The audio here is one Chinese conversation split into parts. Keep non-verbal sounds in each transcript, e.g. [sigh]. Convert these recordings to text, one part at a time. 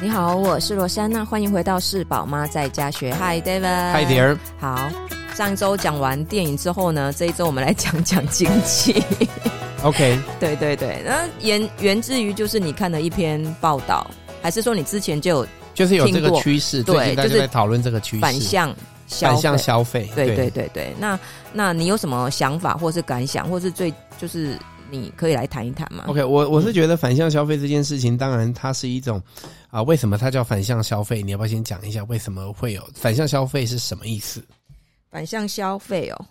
你好，我是罗珊娜，欢迎回到是宝妈在家学。Hi David。Hi dear。好，上一周讲完电影之后呢，这一周我们来讲讲经济。OK。[laughs] 对对对，那源源自于就是你看了一篇报道，还是说你之前就有就是有这个趋势？对，就是在讨论这个趋势，反向消费。反向消费。对对对对，那那你有什么想法，或是感想，或是最就是？你可以来谈一谈吗？OK，我我是觉得反向消费这件事情，当然它是一种啊，为什么它叫反向消费？你要不要先讲一下为什么会有反向消费是什么意思？反向消费哦，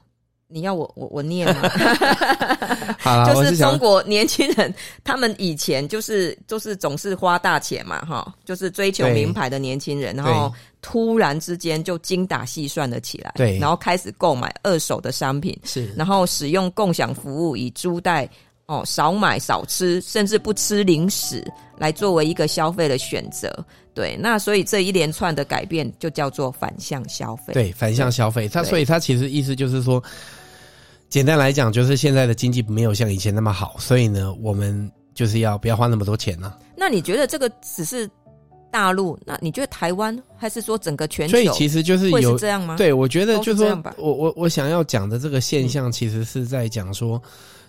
你要我我我念吗？[laughs] 好啦，[laughs] 就是中国年轻人，他们以前就是就是总是花大钱嘛，哈，就是追求名牌的年轻人，然后突然之间就精打细算了起来，对，然后开始购买二手的商品，是，然后使用共享服务以租代。哦，少买少吃，甚至不吃零食，来作为一个消费的选择。对，那所以这一连串的改变就叫做反向消费。对，反向消费，它所以它其实意思就是说，简单来讲，就是现在的经济没有像以前那么好，所以呢，我们就是要不要花那么多钱呢？那你觉得这个只是大陆？那你觉得台湾还是说整个全球？所以其实就是有是这样吗？对，我觉得就是说，我我我想要讲的这个现象，其实是在讲说，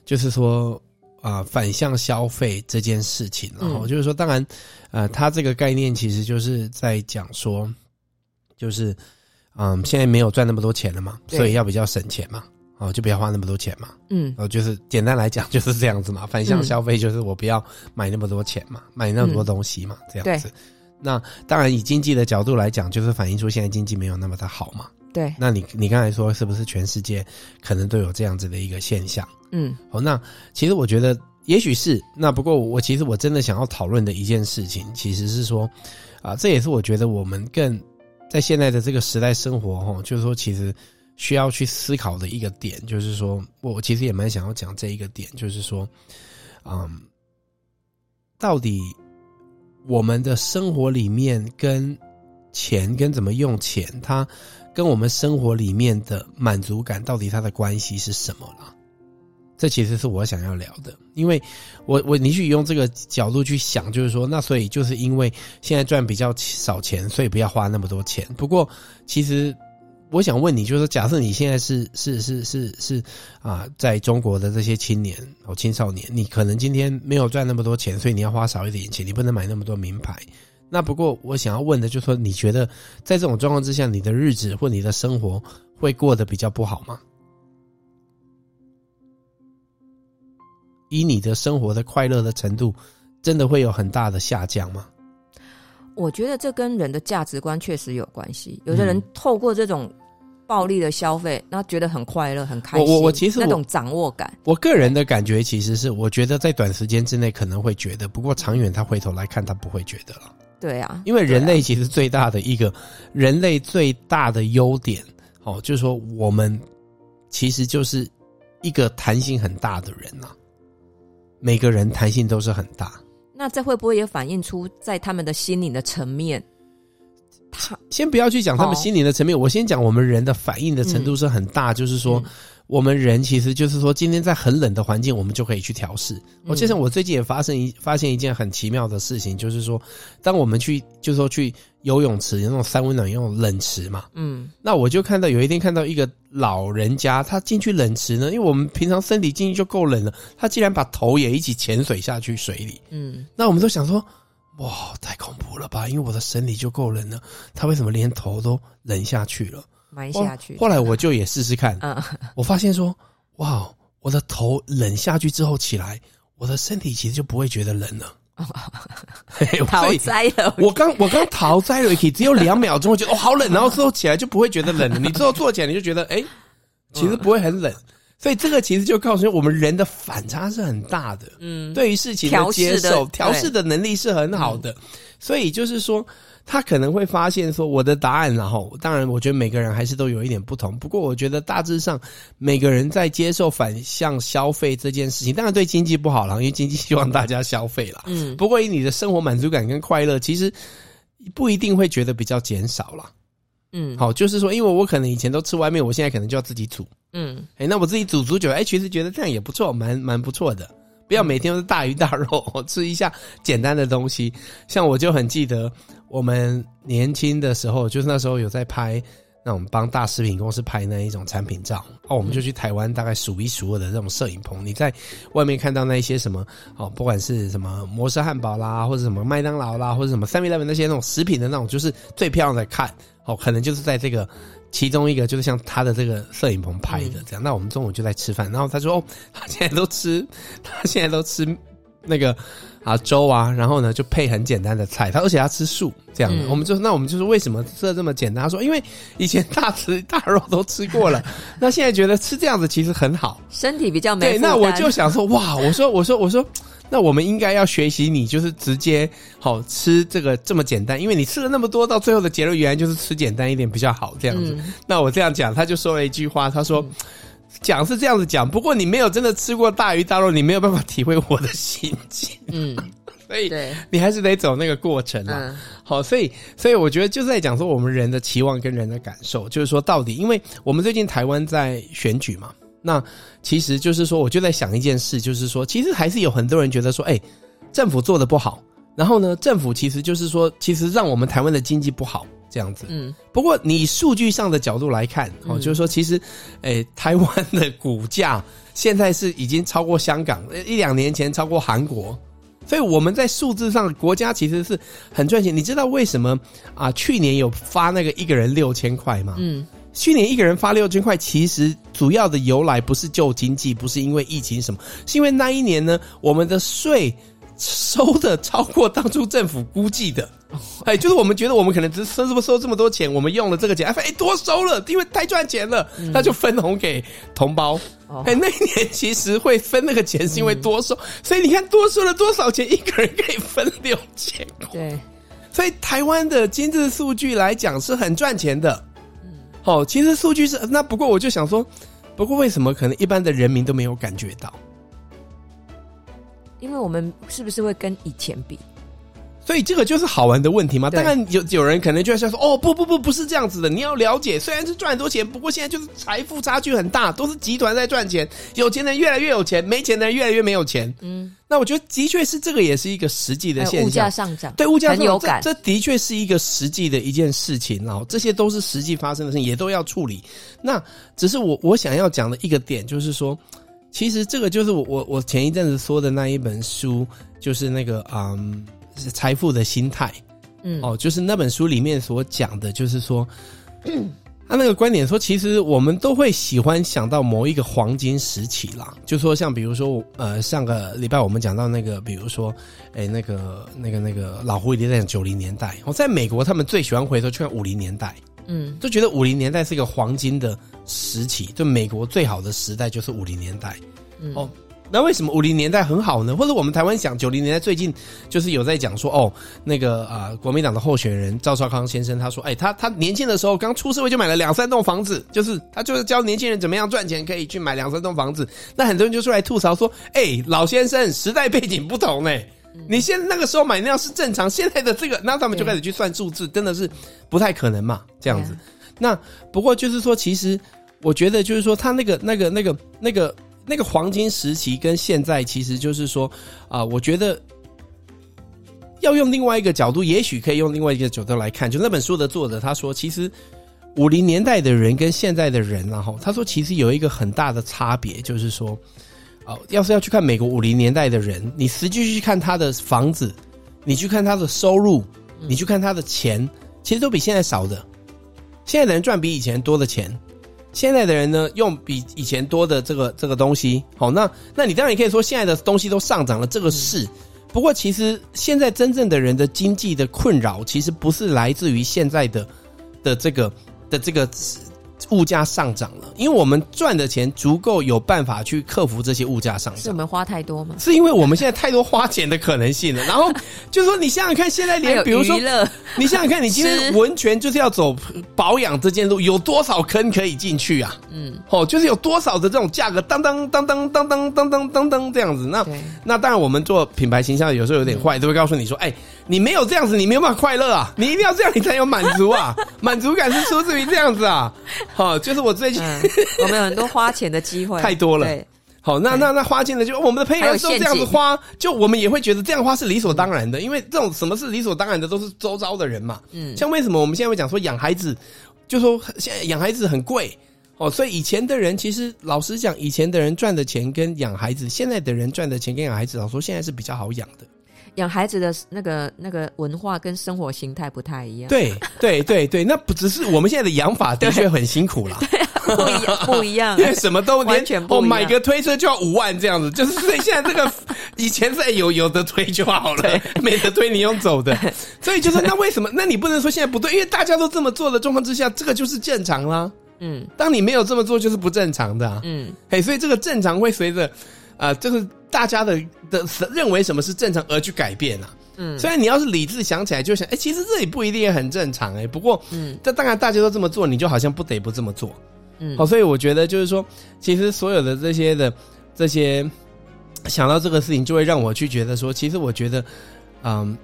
就是说。啊、呃，反向消费这件事情，然后就是说，当然，呃，它这个概念其实就是在讲说，就是，嗯，现在没有赚那么多钱了嘛，所以要比较省钱嘛，哦，就不要花那么多钱嘛，嗯，哦，就是简单来讲就是这样子嘛，反向消费就是我不要买那么多钱嘛，买那么多东西嘛，这样子。那当然，以经济的角度来讲，就是反映出现在经济没有那么的好嘛。对，那你你刚才说是不是全世界可能都有这样子的一个现象？嗯，好，那其实我觉得也许是，那不过我其实我真的想要讨论的一件事情，其实是说，啊，这也是我觉得我们更在现在的这个时代生活哈，就是说其实需要去思考的一个点，就是说我其实也蛮想要讲这一个点，就是说，嗯，到底我们的生活里面跟钱跟怎么用钱，它。跟我们生活里面的满足感到底它的关系是什么了？这其实是我想要聊的，因为我我你去用这个角度去想，就是说，那所以就是因为现在赚比较少钱，所以不要花那么多钱。不过，其实我想问你，就是，假设你现在是是是是是啊，在中国的这些青年或青少年，你可能今天没有赚那么多钱，所以你要花少一点钱，你不能买那么多名牌。那不过，我想要问的就是说，你觉得在这种状况之下，你的日子或你的生活会过得比较不好吗？以你的生活的快乐的程度，真的会有很大的下降吗？我觉得这跟人的价值观确实有关系。有的人透过这种暴力的消费，那觉得很快乐、很开心。我我我其实我那种掌握感，我个人的感觉其实是，我觉得在短时间之内可能会觉得，不过长远他回头来看，他不会觉得了。对啊，因为人类其实最大的一个，人类最大的优点，哦，就是说我们其实就是一个弹性很大的人呐。每个人弹性都是很大。那这会不会也反映出在他们的心灵的层面？他先不要去讲他们心灵的层面，我先讲我们人的反应的程度是很大，就是说。我们人其实就是说，今天在很冷的环境，我们就可以去调试。我记得我最近也发生一发现一件很奇妙的事情，就是说，当我们去就是说去游泳池，那种三温暖，那种冷池嘛，嗯，那我就看到有一天看到一个老人家，他进去冷池呢，因为我们平常身体进去就够冷了，他竟然把头也一起潜水下去水里，嗯，那我们都想说，哇，太恐怖了吧？因为我的身体就够冷了，他为什么连头都冷下去了？埋下去。后来我就也试试看，嗯，我发现说，哇，我的头冷下去之后起来，我的身体其实就不会觉得冷了。[laughs] 逃灾了，我刚我刚逃灾了，可以只有两秒钟，我觉得哦好冷，然后之后起来就不会觉得冷了。你之后坐起来你就觉得，哎，其实不会很冷。所以这个其实就告诉我们人的反差是很大的。嗯，对于事情的接受、调试的能力是很好的。所以就是说。他可能会发现说我的答案，然后当然，我觉得每个人还是都有一点不同。不过，我觉得大致上每个人在接受反向消费这件事情，当然对经济不好了，因为经济希望大家消费了。嗯，不过以你的生活满足感跟快乐，其实不一定会觉得比较减少了。嗯，好，就是说，因为我可能以前都吃外面，我现在可能就要自己煮。嗯，哎，那我自己煮煮久，哎，其实觉得这样也不错，蛮蛮不错的。不要每天都是大鱼大肉，[laughs] 吃一下简单的东西。像我就很记得我们年轻的时候，就是那时候有在拍。那我们帮大食品公司拍那一种产品照哦，我们就去台湾大概数一数二的这种摄影棚。你在外面看到那一些什么哦，不管是什么摩斯汉堡啦，或者什么麦当劳啦，或者什么 Seven Eleven 那些那种食品的那种，就是最漂亮的看哦，可能就是在这个其中一个，就是像他的这个摄影棚拍的这样。那我们中午就在吃饭，然后他说哦，他现在都吃，他现在都吃那个。啊粥啊，然后呢就配很简单的菜，他而且他吃素这样的，嗯、我们就那我们就说为什么吃的这么简单？他说因为以前大吃大肉都吃过了，那现在觉得吃这样子其实很好，身体比较没。对，那我就想说哇，我说我说我说，那我们应该要学习你，就是直接好吃这个这么简单，因为你吃了那么多，到最后的结论原来就是吃简单一点比较好这样子。嗯、那我这样讲，他就说了一句话，他说。嗯讲是这样子讲，不过你没有真的吃过大鱼大肉，你没有办法体会我的心情。嗯，[laughs] 所以你还是得走那个过程啊。嗯、好，所以所以我觉得就是在讲说我们人的期望跟人的感受，就是说到底，因为我们最近台湾在选举嘛，那其实就是说，我就在想一件事，就是说，其实还是有很多人觉得说，哎，政府做的不好，然后呢，政府其实就是说，其实让我们台湾的经济不好。这样子，嗯，不过你数据上的角度来看，哦，嗯、就是说，其实，诶、欸，台湾的股价现在是已经超过香港，一两年前超过韩国，所以我们在数字上，国家其实是很赚钱。你知道为什么啊？去年有发那个一个人六千块吗？嗯，去年一个人发六千块，其实主要的由来不是救经济，不是因为疫情什么，是因为那一年呢，我们的税收的超过当初政府估计的。[laughs] 哎，就是我们觉得我们可能只收不收这么多钱，我们用了这个钱，哎，多收了，因为太赚钱了，那就分红给同胞。哎，那一年其实会分那个钱，是因为多收，所以你看多收了多少钱，一个人可以分六千块。对，所以台湾的经济数据来讲是很赚钱的。哦，其实数据是那，不过我就想说，不过为什么可能一般的人民都没有感觉到？因为我们是不是会跟以前比？所以这个就是好玩的问题嘛？当然有有人可能就会想说，哦，不不不，不是这样子的。你要了解，虽然是赚很多钱，不过现在就是财富差距很大，都是集团在赚钱，有钱的人越来越有钱，没钱的人越来越没有钱。嗯，那我觉得的确是这个，也是一个实际的现象。物价上涨，对，物价上涨，很有感。这的确是一个实际的一件事情，然后这些都是实际发生的事情，也都要处理。那只是我我想要讲的一个点，就是说，其实这个就是我我我前一阵子说的那一本书，就是那个嗯。是财富的心态，嗯，哦，就是那本书里面所讲的，就是说，[clears throat] 他那个观点说，其实我们都会喜欢想到某一个黄金时期啦，就说像比如说，呃，上个礼拜我们讲到那个，比如说，哎，那个那个那个老胡一直在讲九零年代，哦，在美国他们最喜欢回头去看五零年代，嗯，就觉得五零年代是一个黄金的时期，就美国最好的时代就是五零年代，嗯，哦。那为什么五零年代很好呢？或者我们台湾想九零年代最近就是有在讲说哦，那个啊、呃，国民党的候选人赵少康先生他说，哎，他他年轻的时候刚出社会就买了两三栋房子，就是他就是教年轻人怎么样赚钱，可以去买两三栋房子。那很多人就出来吐槽说，哎，老先生时代背景不同哎，你现在那个时候买那样是正常，现在的这个，那他们就开始去算数字，真的是不太可能嘛，这样子。那不过就是说，其实我觉得就是说，他那个那个那个那个。那个黄金时期跟现在，其实就是说，啊、呃，我觉得要用另外一个角度，也许可以用另外一个角度来看。就那本书的作者他说，其实五零年代的人跟现在的人，然后他说，其实有一个很大的差别，就是说，哦、呃，要是要去看美国五零年代的人，你实际去看他的房子，你去看他的收入，你去看他的钱，其实都比现在少的。现在的人赚比以前多的钱。现在的人呢，用比以前多的这个这个东西，好，那那你当然也可以说现在的东西都上涨了，这个是。不过其实现在真正的人的经济的困扰，其实不是来自于现在的的这个的这个。物价上涨了，因为我们赚的钱足够有办法去克服这些物价上涨。是我们花太多吗？是因为我们现在太多花钱的可能性了。然后就是说，你想想看，现在连比如说，你想想看，你今天温泉就是要走保养这件路，有多少坑可以进去啊？嗯，哦，就是有多少的这种价格，当当当当当当当当当当这样子。那那当然，我们做品牌形象有时候有点坏，都会告诉你说，哎，你没有这样子，你没有办法快乐啊！你一定要这样，你才有满足啊！[laughs] 满足感是出自于这样子啊。好，[laughs] 就是我最近、嗯，我们有很多花钱的机会 [laughs] 太多了。对，好，那那那花钱的就我们的配偶都这样子花，就我们也会觉得这样花是理所当然的，因为这种什么是理所当然的，都是周遭的人嘛。嗯，像为什么我们现在会讲说养孩子，就说现在养孩子很贵哦，所以以前的人其实老实讲，以前的人赚的钱跟养孩子，现在的人赚的钱跟养孩子，老实说现在是比较好养的。养孩子的那个那个文化跟生活形态不太一样。对对对对，那不只是我们现在的养法的确很辛苦啦。对，不一样，不一样，[laughs] 因为什么都完全不一样。哦，买个推车就要五万这样子，就是所以现在这个 [laughs] 以前是有有的推就好了，[laughs] 没得推你用走的。所以就是那为什么？那你不能说现在不对，因为大家都这么做的状况之下，这个就是正常啦。嗯，当你没有这么做，就是不正常的啊。嗯，嘿，所以这个正常会随着啊，就是大家的的认为什么是正常而去改变啊。嗯，虽然你要是理智想起来，就想，哎、欸，其实这也不一定也很正常，哎，不过，嗯，这当然大家都这么做，你就好像不得不这么做，嗯，好，所以我觉得就是说，其实所有的这些的这些想到这个事情，就会让我去觉得说，其实我觉得，嗯，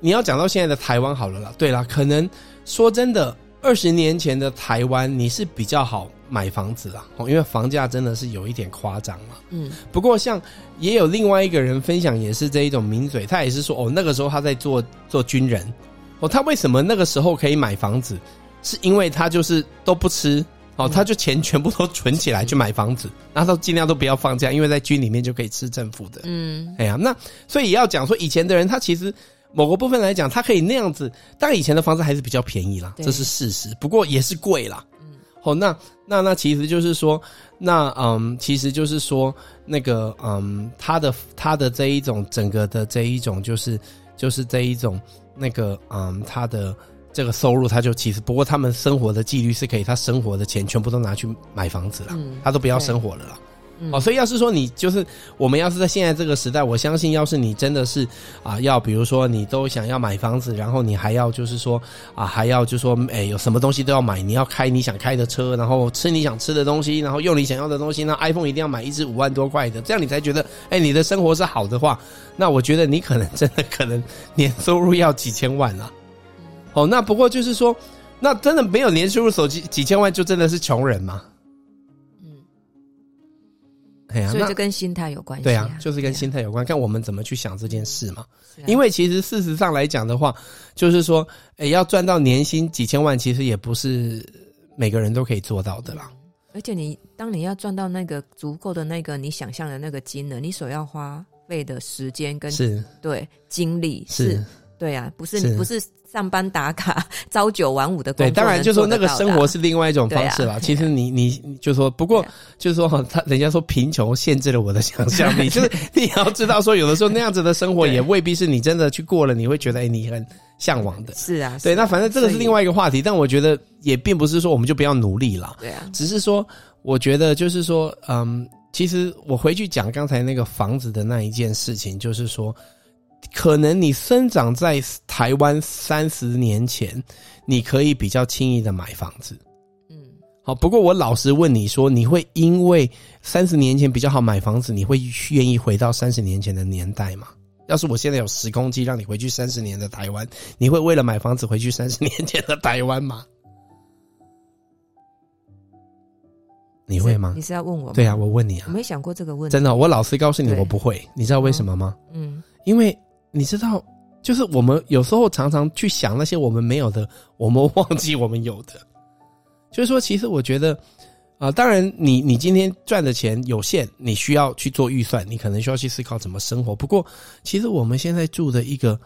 你要讲到现在的台湾好了啦，对啦，可能说真的，二十年前的台湾你是比较好。买房子啦，哦，因为房价真的是有一点夸张嘛。嗯，不过像也有另外一个人分享，也是这一种名嘴，他也是说，哦，那个时候他在做做军人，哦，他为什么那个时候可以买房子，是因为他就是都不吃，哦，他就钱全部都存起来去买房子，然后尽量都不要放假，因为在军里面就可以吃政府的。嗯，哎呀，那所以也要讲说，以前的人他其实某个部分来讲，他可以那样子，当然以前的房子还是比较便宜啦，这是事实，不过也是贵啦。哦，那那那其实就是说，那嗯，其实就是说，那个嗯，他的他的这一种整个的这一种，就是就是这一种那个嗯，他的这个收入，他就其实不过他们生活的纪律是可以，他生活的钱全部都拿去买房子了，他都不要生活了啦。哦，所以要是说你就是我们要是在现在这个时代，我相信要是你真的是啊，要比如说你都想要买房子，然后你还要就是说啊，还要就是说哎，有什么东西都要买，你要开你想开的车，然后吃你想吃的东西，然后用你想要的东西，那 iPhone 一定要买一支五万多块的，这样你才觉得哎，你的生活是好的话，那我觉得你可能真的可能年收入要几千万了。哦，那不过就是说，那真的没有年收入手机几千万，就真的是穷人吗？所以这跟心态有关系。对啊，就是跟心态有关，看我们怎么去想这件事嘛。因为其实事实上来讲的话，就是说，诶，要赚到年薪几千万，其实也不是每个人都可以做到的啦。而且你当你要赚到那个足够的那个你想象的那个金额，你所要花费的时间跟是对精力是，对啊，不是不是。上班打卡，[laughs] 朝九晚五的工作，对，当然就说那个生活是另外一种方式啦。啊、其实你你就说，不过就是说，他人家说贫穷限制了我的想象力，[laughs] 就是你要知道说，有的时候那样子的生活也未必是你真的去过了，你会觉得哎，你很向往的。是啊，对，那反正这个是另外一个话题，但我觉得也并不是说我们就不要努力了。对啊，只是说我觉得就是说，嗯，其实我回去讲刚才那个房子的那一件事情，就是说。可能你生长在台湾三十年前，你可以比较轻易的买房子，嗯，好。不过我老实问你说，你会因为三十年前比较好买房子，你会愿意回到三十年前的年代吗？要是我现在有时空机让你回去三十年的台湾，你会为了买房子回去三十年前的台湾吗？你会吗？你是要问我吗？对啊，我问你啊。我没想过这个问题。真的，我老实告诉你，我不会。你知道为什么吗？嗯，因为。你知道，就是我们有时候常常去想那些我们没有的，我们忘记我们有的。[laughs] 就是说，其实我觉得，啊、当然你，你你今天赚的钱有限，你需要去做预算，你可能需要去思考怎么生活。不过，其实我们现在住的一个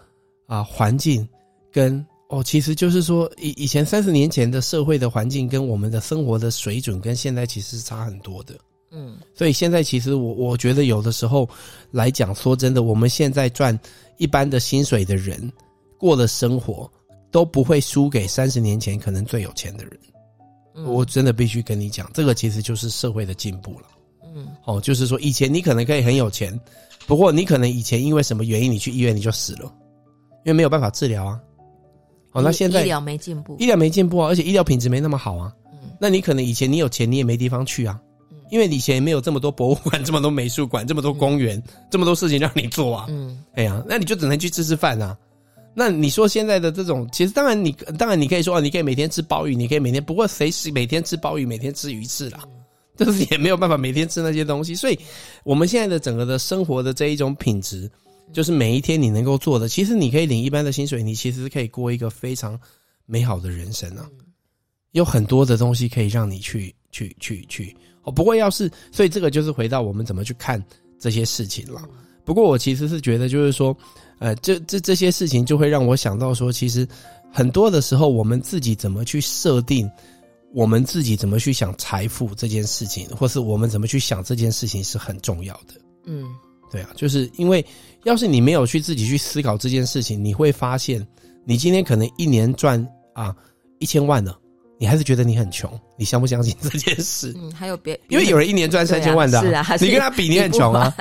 啊环境，跟哦，其实就是说，以以前三十年前的社会的环境，跟我们的生活的水准，跟现在其实是差很多的。嗯，所以现在其实我我觉得有的时候来讲，说真的，我们现在赚一般的薪水的人过的生活都不会输给三十年前可能最有钱的人。嗯，我真的必须跟你讲，这个其实就是社会的进步了。嗯，哦，就是说以前你可能可以很有钱，不过你可能以前因为什么原因你去医院你就死了，因为没有办法治疗啊。哦，那现在医疗没进步，医疗没进步啊，而且医疗品质没那么好啊。嗯，那你可能以前你有钱你也没地方去啊。因为以前没有这么多博物馆，这么多美术馆，这么多公园，嗯、这么多事情让你做啊。嗯，哎呀，那你就只能去吃吃饭啊。那你说现在的这种，其实当然你当然你可以说啊，你可以每天吃鲍鱼，你可以每天，不过谁是每天吃鲍鱼，每天吃鱼翅啦？就是也没有办法每天吃那些东西。所以，我们现在的整个的生活的这一种品质，就是每一天你能够做的，其实你可以领一般的薪水，你其实可以过一个非常美好的人生啊。有很多的东西可以让你去去去去哦。不过，要是所以这个就是回到我们怎么去看这些事情了。不过，我其实是觉得，就是说，呃，这这这些事情就会让我想到说，其实。很多的时候，我们自己怎么去设定，我们自己怎么去想财富这件事情，或是我们怎么去想这件事情是很重要的。嗯，对啊，就是因为要是你没有去自己去思考这件事情，你会发现，你今天可能一年赚啊一千万了，你还是觉得你很穷。你相不相信这件事？嗯，还有别，因为有人一年赚三千万的啊，是啊，你跟他比，你很穷啊。[laughs]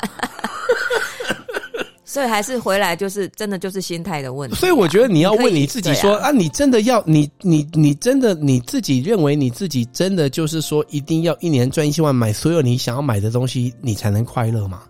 所以还是回来，就是真的就是心态的问题啊。所以我觉得你要问你自己说啊，啊，你真的要你你你真的你自己认为你自己真的就是说一定要一年赚一千万买所有你想要买的东西，你才能快乐吗？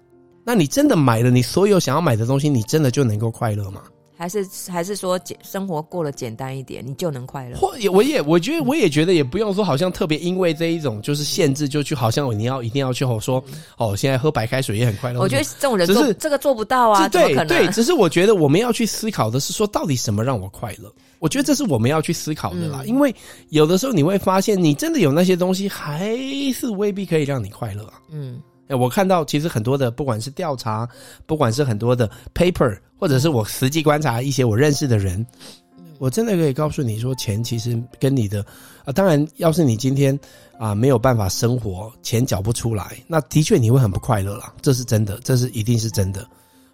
那你真的买了你所有想要买的东西，你真的就能够快乐吗？还是还是说简生活过得简单一点，你就能快乐？或也我也我觉得我也觉得也不用说，好像特别因为这一种就是限制，就去好像你要一定要去吼说哦，现在喝白开水也很快乐。我觉得这种人做这个做不到啊，对对，只是我觉得我们要去思考的是说，到底什么让我快乐？我觉得这是我们要去思考的啦，因为有的时候你会发现，你真的有那些东西，还是未必可以让你快乐啊。嗯。我看到其实很多的，不管是调查，不管是很多的 paper，或者是我实际观察一些我认识的人，我真的可以告诉你说，钱其实跟你的啊，当然，要是你今天啊没有办法生活，钱缴不出来，那的确你会很不快乐啦，这是真的，这是一定是真的。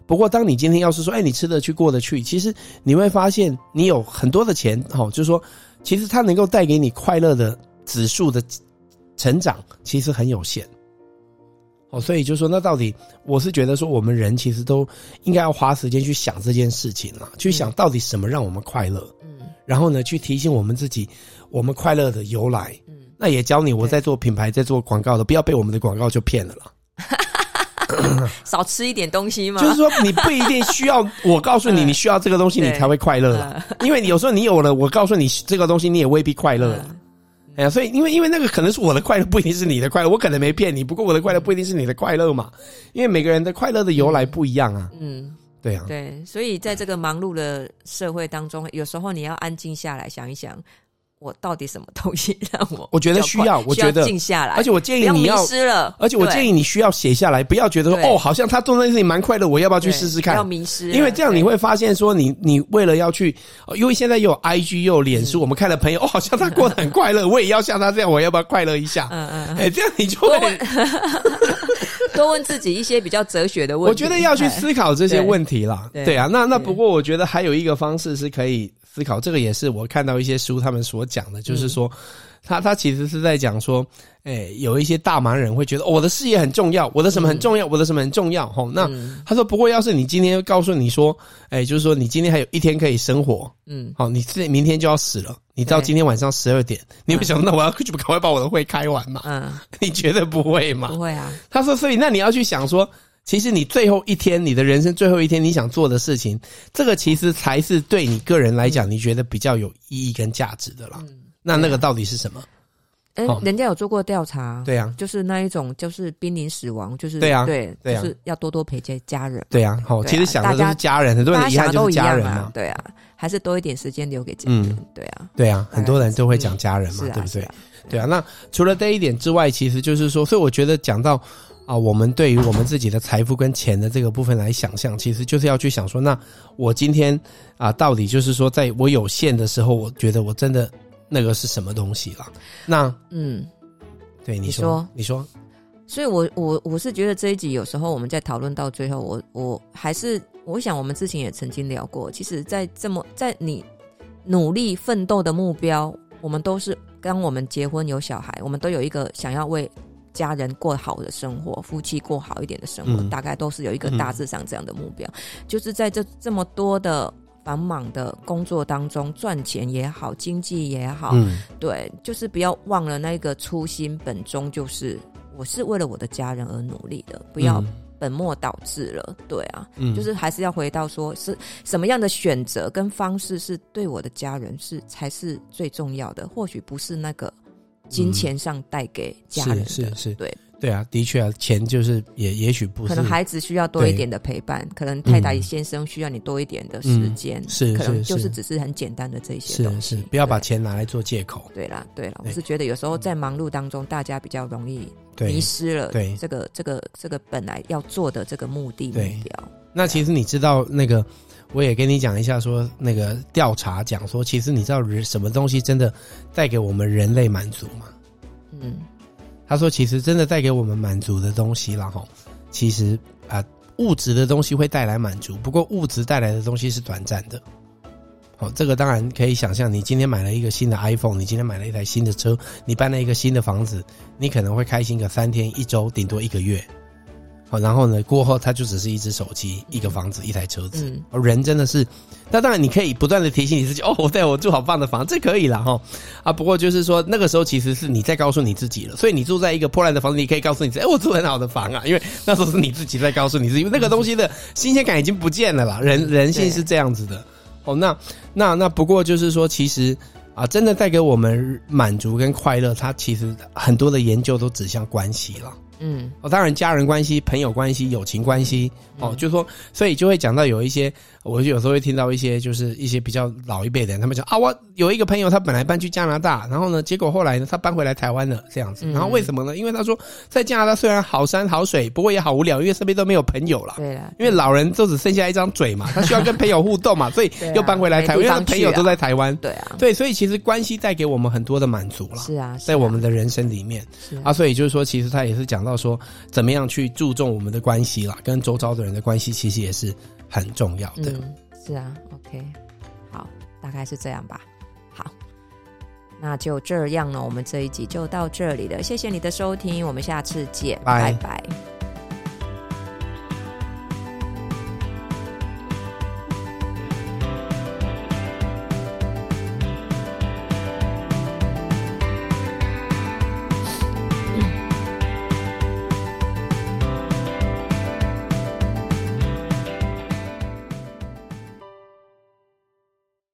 不过，当你今天要是说，哎，你吃得去，过得去，其实你会发现，你有很多的钱，哦，就是说，其实它能够带给你快乐的指数的成长，其实很有限。哦，所以就说，那到底我是觉得说，我们人其实都应该要花时间去想这件事情啦，去想到底什么让我们快乐，嗯，然后呢，去提醒我们自己，我们快乐的由来，嗯，那也教你我在做品牌，在做广告的，不要被我们的广告就骗了啦，[laughs] 少吃一点东西嘛，就是说你不一定需要 [laughs] 我告诉你你需要这个东西，你才会快乐啦，因为有时候你有了，我告诉你这个东西，你也未必快乐。哎呀，所以因为因为那个可能是我的快乐，不一定是你的快乐。我可能没骗你，不过我的快乐不一定是你的快乐嘛。因为每个人的快乐的由来不一样啊。嗯，对啊。对，所以在这个忙碌的社会当中，有时候你要安静下来想一想。我到底什么东西 [laughs] 让我？我觉得需要，我觉得静下来。而且我建议你要，迷失了。而且我建议你需要写下来，不要觉得说哦，好像他做那件事情蛮快乐，我要不要去试试看？要迷失，因为这样你会发现说，你你为了要去，因为现在又有 IG 又有脸书，我们看了朋友哦，好像他过得很快乐，[laughs] 我也要像他这样，我要不要快乐一下？嗯嗯，哎，这样你就会多问自己一些比较哲学的问题。我觉得要去思考这些问题啦。对啊，那那不过我觉得还有一个方式是可以。思考这个也是我看到一些书他们所讲的，就是说，他他其实是在讲说，诶，有一些大忙人会觉得我的事业很重要，我的什么很重要，我的什么很重要，吼。那他说，不过要是你今天告诉你说，诶，就是说你今天还有一天可以生活，嗯，好，你这明天就要死了，你到今天晚上十二点，你会想，那我要赶快把我的会开完嘛？嗯，[laughs] 你觉得不会嘛？不会啊。他说，所以那你要去想说。其实你最后一天，你的人生最后一天，你想做的事情，这个其实才是对你个人来讲，你觉得比较有意义跟价值的啦。那那个到底是什么？哎，人家有做过调查，对啊，就是那一种，就是濒临死亡，就是对啊，对，就是要多多陪接家人。对啊，好，其实想的都是家人，很多人遗憾就是家人嘛。对啊，还是多一点时间留给家人。对啊，对啊，很多人都会讲家人嘛，对不对？对啊，那除了这一点之外，其实就是说，所以我觉得讲到。啊，我们对于我们自己的财富跟钱的这个部分来想象，其实就是要去想说，那我今天啊，到底就是说，在我有限的时候，我觉得我真的那个是什么东西了？那嗯，对你说，你说，所以我我我是觉得这一集有时候我们在讨论到最后，我我还是我想，我们之前也曾经聊过，其实，在这么在你努力奋斗的目标，我们都是刚我们结婚有小孩，我们都有一个想要为。家人过好的生活，夫妻过好一点的生活，嗯、大概都是有一个大致上这样的目标。嗯、就是在这这么多的繁忙的工作当中，赚钱也好，经济也好，嗯、对，就是不要忘了那个初心本衷，就是我是为了我的家人而努力的，不要本末倒置了。对啊，嗯、就是还是要回到说是什么样的选择跟方式是对我的家人是才是最重要的，或许不是那个。金钱上带给家人的，是是是，对。对啊，的确啊，钱就是也也许不是，可能孩子需要多一点的陪伴，可能太太先生需要你多一点的时间，嗯、是，可能就是只是很简单的这些东西，是是，不要把钱拿来做借口。对啦，对啦，我是觉得有时候在忙碌当中，大家比较容易迷失了对。这个这个这个本来要做的这个目的目标。那其实你知道那个，我也跟你讲一下，说那个调查讲说，其实你知道人什么东西真的带给我们人类满足吗？嗯。他说：“其实真的带给我们满足的东西然后，其实啊、呃，物质的东西会带来满足，不过物质带来的东西是短暂的。好，这个当然可以想象，你今天买了一个新的 iPhone，你今天买了一台新的车，你搬了一个新的房子，你可能会开心个三天、一周，顶多一个月。”好，然后呢？过后它就只是一只手机、一个房子、一台车子。嗯，人真的是，那当然你可以不断的提醒你自己，哦，对，我住好棒的房，这可以了哈。啊，不过就是说那个时候其实是你在告诉你自己了，所以你住在一个破烂的房子，你可以告诉你自己，哎，我住很好的房啊，因为那时候是你自己在告诉你自己，因为那个东西的新鲜感已经不见了啦。人人性是这样子的。哦，那那那不过就是说，其实啊，真的带给我们满足跟快乐，它其实很多的研究都指向关系了。嗯，哦，当然，家人关系、朋友关系、友情关系，哦，就是说，所以就会讲到有一些，我有时候会听到一些，就是一些比较老一辈的人，他们讲啊，我有一个朋友，他本来搬去加拿大，然后呢，结果后来呢，他搬回来台湾了，这样子，然后为什么呢？因为他说，在加拿大虽然好山好水，不过也好无聊，因为身边都没有朋友了。对啊，因为老人就只剩下一张嘴嘛，他需要跟朋友互动嘛，[laughs] 所以又搬回来台湾，因为朋友都在台湾。对啊，对，所以其实关系带给我们很多的满足了。是啊，在我们的人生里面，啊，所以就是说，其实他也是讲到说，怎么。怎么样去注重我们的关系啦？跟周遭的人的关系，其实也是很重要的。嗯，是啊，OK，好，大概是这样吧。好，那就这样了，我们这一集就到这里了。谢谢你的收听，我们下次见，拜拜。